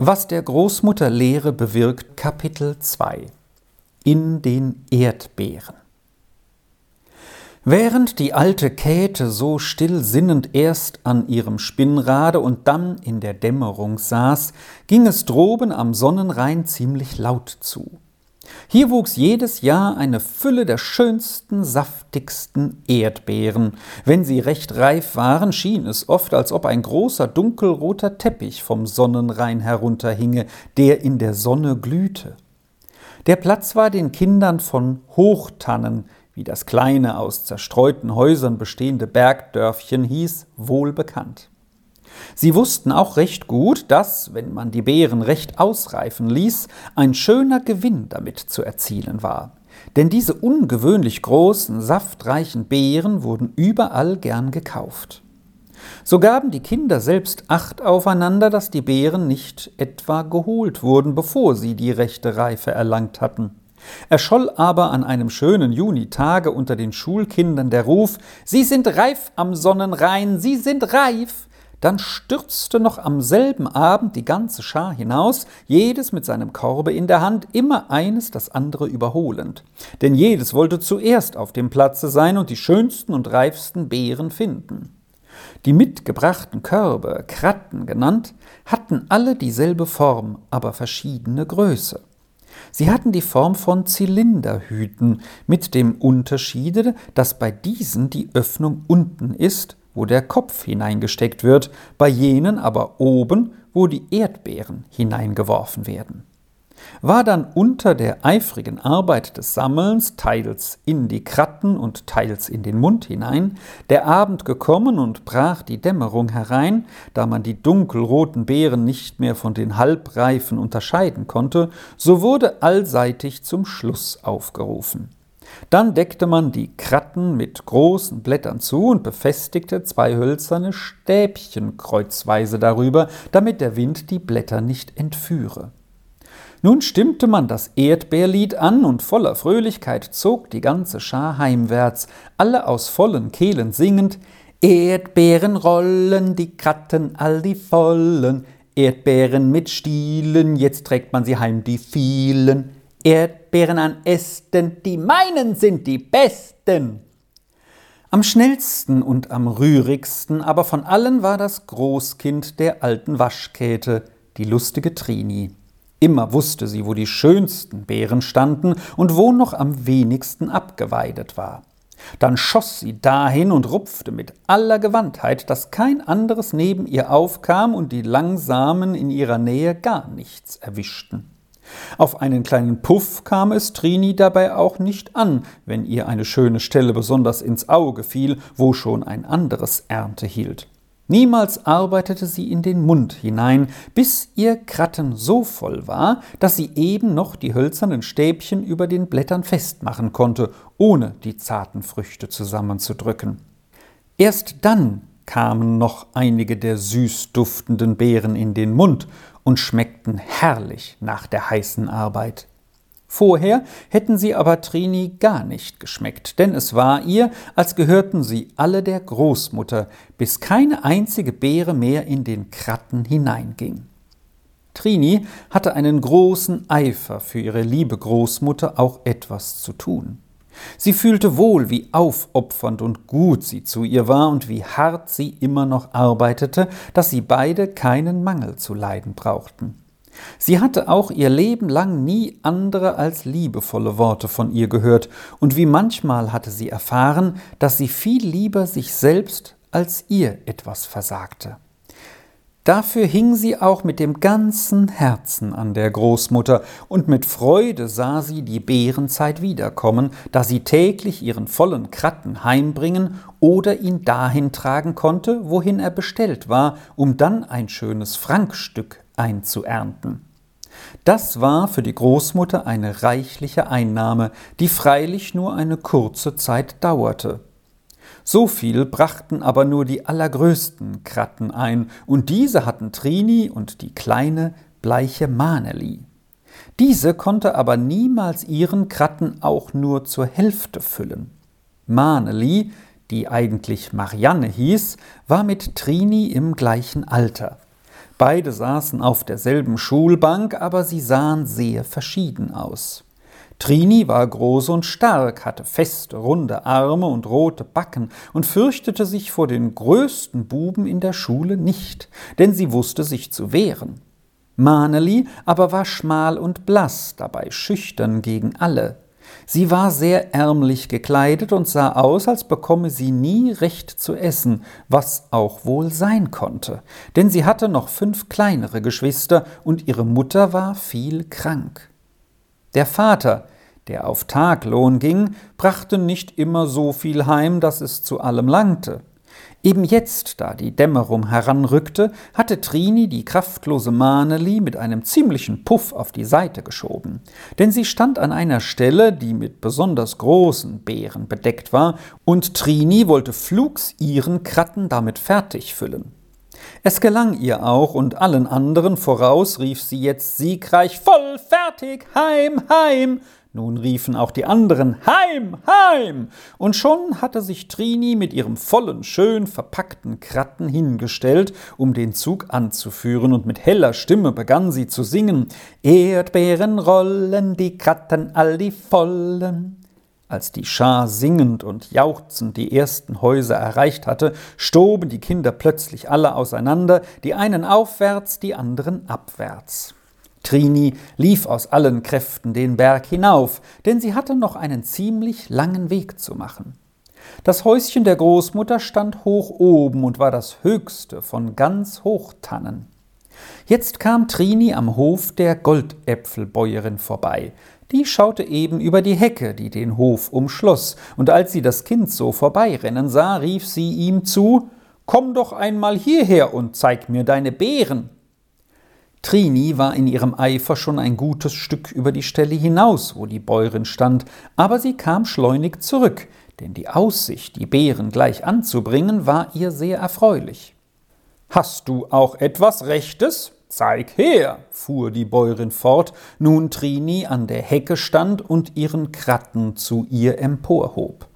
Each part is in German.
Was der Großmutter Lehre bewirkt, Kapitel 2 In den Erdbeeren Während die alte Käthe so still sinnend erst an ihrem Spinnrade und dann in der Dämmerung saß, ging es droben am Sonnenrhein ziemlich laut zu. Hier wuchs jedes Jahr eine Fülle der schönsten, saftigsten Erdbeeren. Wenn sie recht reif waren, schien es oft, als ob ein großer dunkelroter Teppich vom Sonnenrhein herunterhinge, der in der Sonne glühte. Der Platz war den Kindern von Hochtannen, wie das kleine, aus zerstreuten Häusern bestehende Bergdörfchen hieß, wohl bekannt. Sie wussten auch recht gut, dass, wenn man die Beeren recht ausreifen ließ, ein schöner Gewinn damit zu erzielen war. Denn diese ungewöhnlich großen, saftreichen Beeren wurden überall gern gekauft. So gaben die Kinder selbst Acht aufeinander, dass die Beeren nicht etwa geholt wurden, bevor sie die rechte Reife erlangt hatten. Erscholl aber an einem schönen Junitage unter den Schulkindern der Ruf Sie sind reif am Sonnenrhein, Sie sind reif. Dann stürzte noch am selben Abend die ganze Schar hinaus, jedes mit seinem Korbe in der Hand, immer eines das andere überholend. Denn jedes wollte zuerst auf dem Platze sein und die schönsten und reifsten Beeren finden. Die mitgebrachten Körbe, Kratten genannt, hatten alle dieselbe Form, aber verschiedene Größe. Sie hatten die Form von Zylinderhüten, mit dem Unterschiede, dass bei diesen die Öffnung unten ist wo der Kopf hineingesteckt wird, bei jenen aber oben, wo die Erdbeeren hineingeworfen werden. War dann unter der eifrigen Arbeit des Sammelns, teils in die Kratten und teils in den Mund hinein, der Abend gekommen und brach die Dämmerung herein, da man die dunkelroten Beeren nicht mehr von den halbreifen unterscheiden konnte, so wurde allseitig zum Schluss aufgerufen. Dann deckte man die Kratten mit großen Blättern zu und befestigte zwei hölzerne Stäbchen kreuzweise darüber, damit der Wind die Blätter nicht entführe. Nun stimmte man das Erdbeerlied an und voller Fröhlichkeit zog die ganze Schar heimwärts, alle aus vollen Kehlen singend Erdbeeren rollen, die Kratten all die vollen, Erdbeeren mit Stielen, jetzt trägt man sie heim, die vielen. Erdbeeren an Ästen, die meinen sind die besten. Am schnellsten und am rührigsten aber von allen war das Großkind der alten Waschkäthe, die lustige Trini. Immer wusste sie, wo die schönsten Beeren standen und wo noch am wenigsten abgeweidet war. Dann schoss sie dahin und rupfte mit aller Gewandtheit, dass kein anderes neben ihr aufkam und die Langsamen in ihrer Nähe gar nichts erwischten. Auf einen kleinen Puff kam es Trini dabei auch nicht an, wenn ihr eine schöne Stelle besonders ins Auge fiel, wo schon ein anderes Ernte hielt. Niemals arbeitete sie in den Mund hinein, bis ihr Kratten so voll war, dass sie eben noch die hölzernen Stäbchen über den Blättern festmachen konnte, ohne die zarten Früchte zusammenzudrücken. Erst dann kamen noch einige der süß duftenden Beeren in den Mund, und schmeckten herrlich nach der heißen Arbeit. Vorher hätten sie aber Trini gar nicht geschmeckt, denn es war ihr, als gehörten sie alle der Großmutter, bis keine einzige Beere mehr in den Kratten hineinging. Trini hatte einen großen Eifer für ihre liebe Großmutter auch etwas zu tun. Sie fühlte wohl, wie aufopfernd und gut sie zu ihr war und wie hart sie immer noch arbeitete, dass sie beide keinen Mangel zu leiden brauchten. Sie hatte auch ihr Leben lang nie andere als liebevolle Worte von ihr gehört, und wie manchmal hatte sie erfahren, dass sie viel lieber sich selbst als ihr etwas versagte. Dafür hing sie auch mit dem ganzen Herzen an der Großmutter, und mit Freude sah sie die Beerenzeit wiederkommen, da sie täglich ihren vollen Kratten heimbringen oder ihn dahin tragen konnte, wohin er bestellt war, um dann ein schönes Frankstück einzuernten. Das war für die Großmutter eine reichliche Einnahme, die freilich nur eine kurze Zeit dauerte. So viel brachten aber nur die allergrößten Kratten ein, und diese hatten Trini und die kleine, bleiche Maneli. Diese konnte aber niemals ihren Kratten auch nur zur Hälfte füllen. Maneli, die eigentlich Marianne hieß, war mit Trini im gleichen Alter. Beide saßen auf derselben Schulbank, aber sie sahen sehr verschieden aus. Trini war groß und stark, hatte feste, runde Arme und rote Backen und fürchtete sich vor den größten Buben in der Schule nicht, denn sie wusste sich zu wehren. Maneli aber war schmal und blass, dabei schüchtern gegen alle. Sie war sehr ärmlich gekleidet und sah aus, als bekomme sie nie recht zu essen, was auch wohl sein konnte, denn sie hatte noch fünf kleinere Geschwister und ihre Mutter war viel krank. Der Vater, der auf Taglohn ging, brachte nicht immer so viel heim, dass es zu allem langte. Eben jetzt, da die Dämmerung heranrückte, hatte Trini die kraftlose Maneli mit einem ziemlichen Puff auf die Seite geschoben, denn sie stand an einer Stelle, die mit besonders großen Beeren bedeckt war, und Trini wollte flugs ihren Kratten damit fertig füllen. Es gelang ihr auch, und allen anderen voraus rief sie jetzt siegreich Voll fertig, heim, heim, nun riefen auch die anderen Heim, heim! Und schon hatte sich Trini mit ihrem vollen, schön verpackten Kratten hingestellt, um den Zug anzuführen, und mit heller Stimme begann sie zu singen Erdbeeren rollen, die Kratten all die vollen. Als die Schar singend und jauchzend die ersten Häuser erreicht hatte, stoben die Kinder plötzlich alle auseinander, die einen aufwärts, die anderen abwärts. Trini lief aus allen Kräften den Berg hinauf, denn sie hatte noch einen ziemlich langen Weg zu machen. Das Häuschen der Großmutter stand hoch oben und war das höchste von ganz Hochtannen. Jetzt kam Trini am Hof der Goldäpfelbäuerin vorbei. Die schaute eben über die Hecke, die den Hof umschloss, und als sie das Kind so vorbeirennen sah, rief sie ihm zu Komm doch einmal hierher und zeig mir deine Beeren. Trini war in ihrem Eifer schon ein gutes Stück über die Stelle hinaus, wo die Bäuerin stand, aber sie kam schleunig zurück, denn die Aussicht, die Beeren gleich anzubringen, war ihr sehr erfreulich. Hast du auch etwas Rechtes? Zeig her, fuhr die Bäuerin fort, nun Trini an der Hecke stand und ihren Kratten zu ihr emporhob.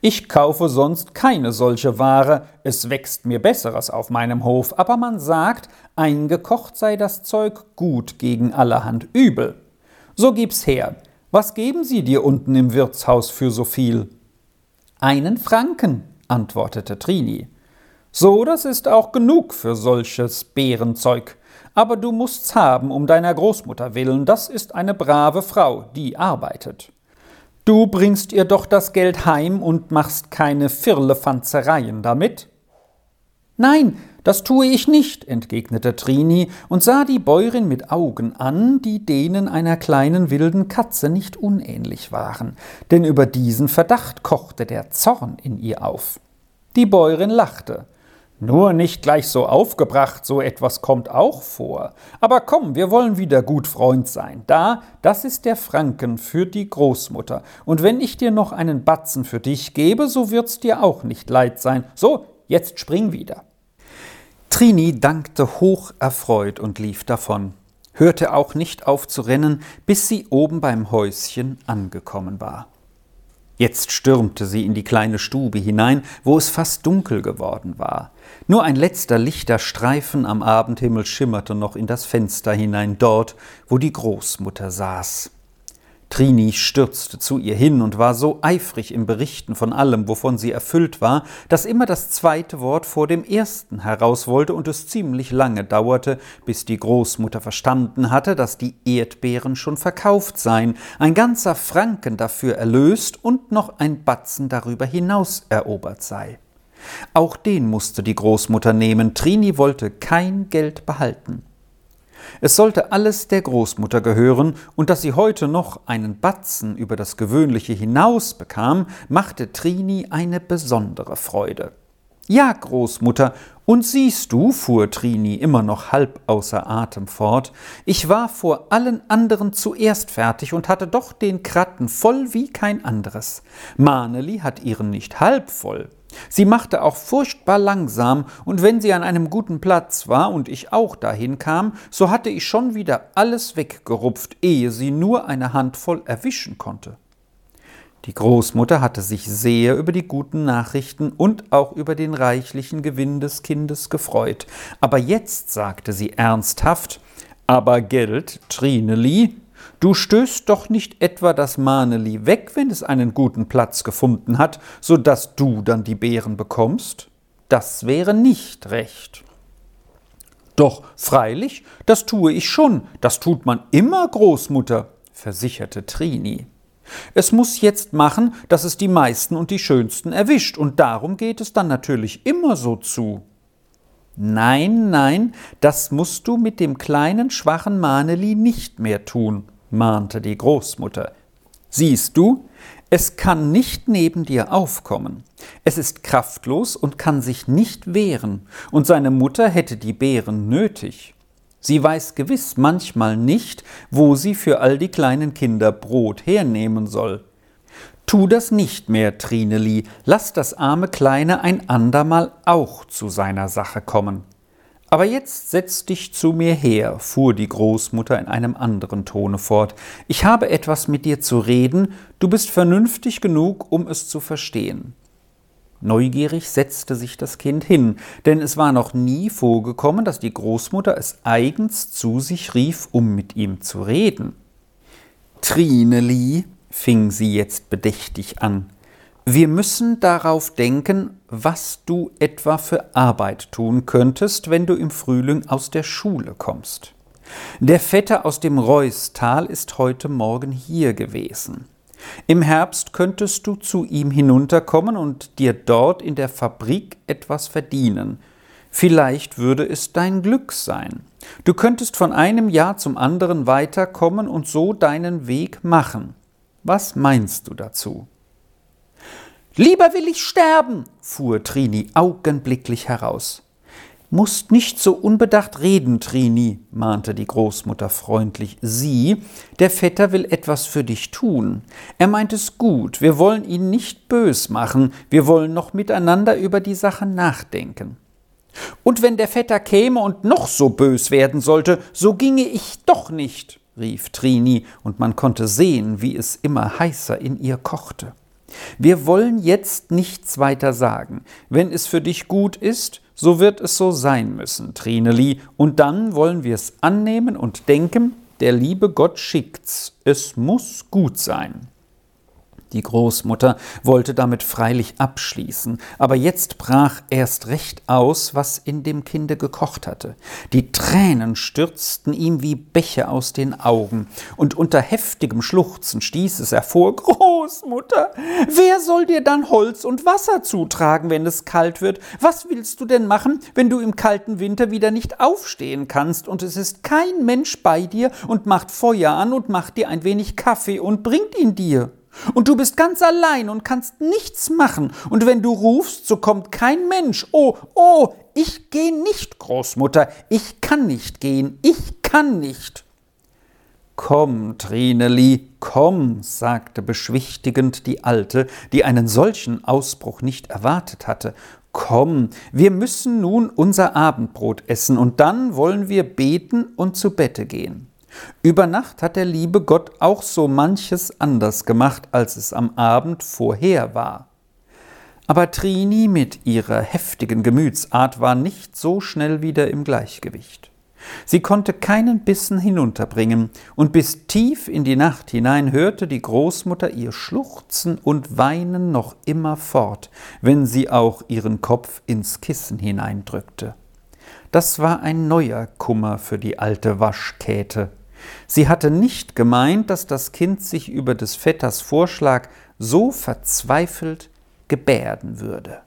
Ich kaufe sonst keine solche Ware, es wächst mir Besseres auf meinem Hof, aber man sagt, eingekocht sei das Zeug gut gegen allerhand Übel. So gib's her. Was geben Sie dir unten im Wirtshaus für so viel? Einen Franken, antwortete Trini. So, das ist auch genug für solches Bärenzeug. Aber du mußt's haben, um deiner Großmutter willen, das ist eine brave Frau, die arbeitet. Du bringst ihr doch das Geld heim und machst keine Firlefanzereien damit? Nein, das tue ich nicht, entgegnete Trini und sah die Bäuerin mit Augen an, die denen einer kleinen wilden Katze nicht unähnlich waren, denn über diesen Verdacht kochte der Zorn in ihr auf. Die Bäuerin lachte. Nur nicht gleich so aufgebracht, so etwas kommt auch vor. Aber komm, wir wollen wieder gut Freund sein. Da, das ist der Franken für die Großmutter. Und wenn ich dir noch einen Batzen für dich gebe, so wird's dir auch nicht leid sein. So, jetzt spring wieder. Trini dankte hoch erfreut und lief davon, hörte auch nicht auf zu rennen, bis sie oben beim Häuschen angekommen war. Jetzt stürmte sie in die kleine Stube hinein, wo es fast dunkel geworden war. Nur ein letzter lichter Streifen am Abendhimmel schimmerte noch in das Fenster hinein, dort, wo die Großmutter saß. Trini stürzte zu ihr hin und war so eifrig im Berichten von allem, wovon sie erfüllt war, dass immer das zweite Wort vor dem ersten heraus wollte und es ziemlich lange dauerte, bis die Großmutter verstanden hatte, dass die Erdbeeren schon verkauft seien, ein ganzer Franken dafür erlöst und noch ein Batzen darüber hinaus erobert sei. Auch den musste die Großmutter nehmen, Trini wollte kein Geld behalten. Es sollte alles der Großmutter gehören, und dass sie heute noch einen Batzen über das Gewöhnliche hinaus bekam, machte Trini eine besondere Freude. Ja, Großmutter, und siehst du, fuhr Trini immer noch halb außer Atem fort, ich war vor allen anderen zuerst fertig und hatte doch den Kratten voll wie kein anderes. Maneli hat ihren nicht halb voll. Sie machte auch furchtbar langsam, und wenn sie an einem guten Platz war und ich auch dahin kam, so hatte ich schon wieder alles weggerupft, ehe sie nur eine Handvoll erwischen konnte. Die Großmutter hatte sich sehr über die guten Nachrichten und auch über den reichlichen Gewinn des Kindes gefreut. Aber jetzt sagte sie ernsthaft, aber Geld, Trineli, du stößt doch nicht etwa das Maneli weg, wenn es einen guten Platz gefunden hat, so dass du dann die Beeren bekommst? Das wäre nicht recht. Doch freilich, das tue ich schon, das tut man immer, Großmutter, versicherte Trini. Es muss jetzt machen, dass es die meisten und die schönsten erwischt, und darum geht es dann natürlich immer so zu. Nein, nein, das musst du mit dem kleinen, schwachen Maneli nicht mehr tun, mahnte die Großmutter. Siehst du, es kann nicht neben dir aufkommen. Es ist kraftlos und kann sich nicht wehren, und seine Mutter hätte die Beeren nötig. Sie weiß gewiss manchmal nicht, wo sie für all die kleinen Kinder Brot hernehmen soll. Tu das nicht mehr, Trineli, lass das arme Kleine ein andermal auch zu seiner Sache kommen. Aber jetzt setz dich zu mir her, fuhr die Großmutter in einem anderen Tone fort. Ich habe etwas mit dir zu reden, du bist vernünftig genug, um es zu verstehen. Neugierig setzte sich das Kind hin, denn es war noch nie vorgekommen, dass die Großmutter es eigens zu sich rief, um mit ihm zu reden. Trineli, fing sie jetzt bedächtig an, wir müssen darauf denken, was du etwa für Arbeit tun könntest, wenn du im Frühling aus der Schule kommst. Der Vetter aus dem Reustal ist heute Morgen hier gewesen. Im Herbst könntest du zu ihm hinunterkommen und dir dort in der Fabrik etwas verdienen. Vielleicht würde es dein Glück sein. Du könntest von einem Jahr zum anderen weiterkommen und so deinen Weg machen. Was meinst du dazu? Lieber will ich sterben, fuhr Trini augenblicklich heraus. Musst nicht so unbedacht reden, Trini, mahnte die Großmutter freundlich. Sie, der Vetter will etwas für dich tun. Er meint es gut, wir wollen ihn nicht bös machen, wir wollen noch miteinander über die Sache nachdenken. Und wenn der Vetter käme und noch so bös werden sollte, so ginge ich doch nicht, rief Trini, und man konnte sehen, wie es immer heißer in ihr kochte. Wir wollen jetzt nichts weiter sagen. Wenn es für dich gut ist, so wird es so sein müssen, Trineli, und dann wollen wir es annehmen und denken, der liebe Gott schickt's, es muss gut sein. Die Großmutter wollte damit freilich abschließen, aber jetzt brach erst recht aus, was in dem Kinde gekocht hatte. Die Tränen stürzten ihm wie Bäche aus den Augen, und unter heftigem Schluchzen stieß es hervor Großmutter, wer soll dir dann Holz und Wasser zutragen, wenn es kalt wird? Was willst du denn machen, wenn du im kalten Winter wieder nicht aufstehen kannst, und es ist kein Mensch bei dir und macht Feuer an und macht dir ein wenig Kaffee und bringt ihn dir? Und du bist ganz allein und kannst nichts machen. Und wenn du rufst, so kommt kein Mensch. Oh, oh, ich geh nicht, Großmutter. Ich kann nicht gehen. Ich kann nicht. Komm, Trineli, komm, sagte beschwichtigend die Alte, die einen solchen Ausbruch nicht erwartet hatte. Komm, wir müssen nun unser Abendbrot essen, und dann wollen wir beten und zu Bette gehen. Über Nacht hat der liebe Gott auch so manches anders gemacht, als es am Abend vorher war. Aber Trini mit ihrer heftigen Gemütsart war nicht so schnell wieder im Gleichgewicht. Sie konnte keinen Bissen hinunterbringen, und bis tief in die Nacht hinein hörte die Großmutter ihr Schluchzen und Weinen noch immer fort, wenn sie auch ihren Kopf ins Kissen hineindrückte. Das war ein neuer Kummer für die alte Waschkäte. Sie hatte nicht gemeint, dass das Kind sich über des Vetters Vorschlag so verzweifelt gebärden würde.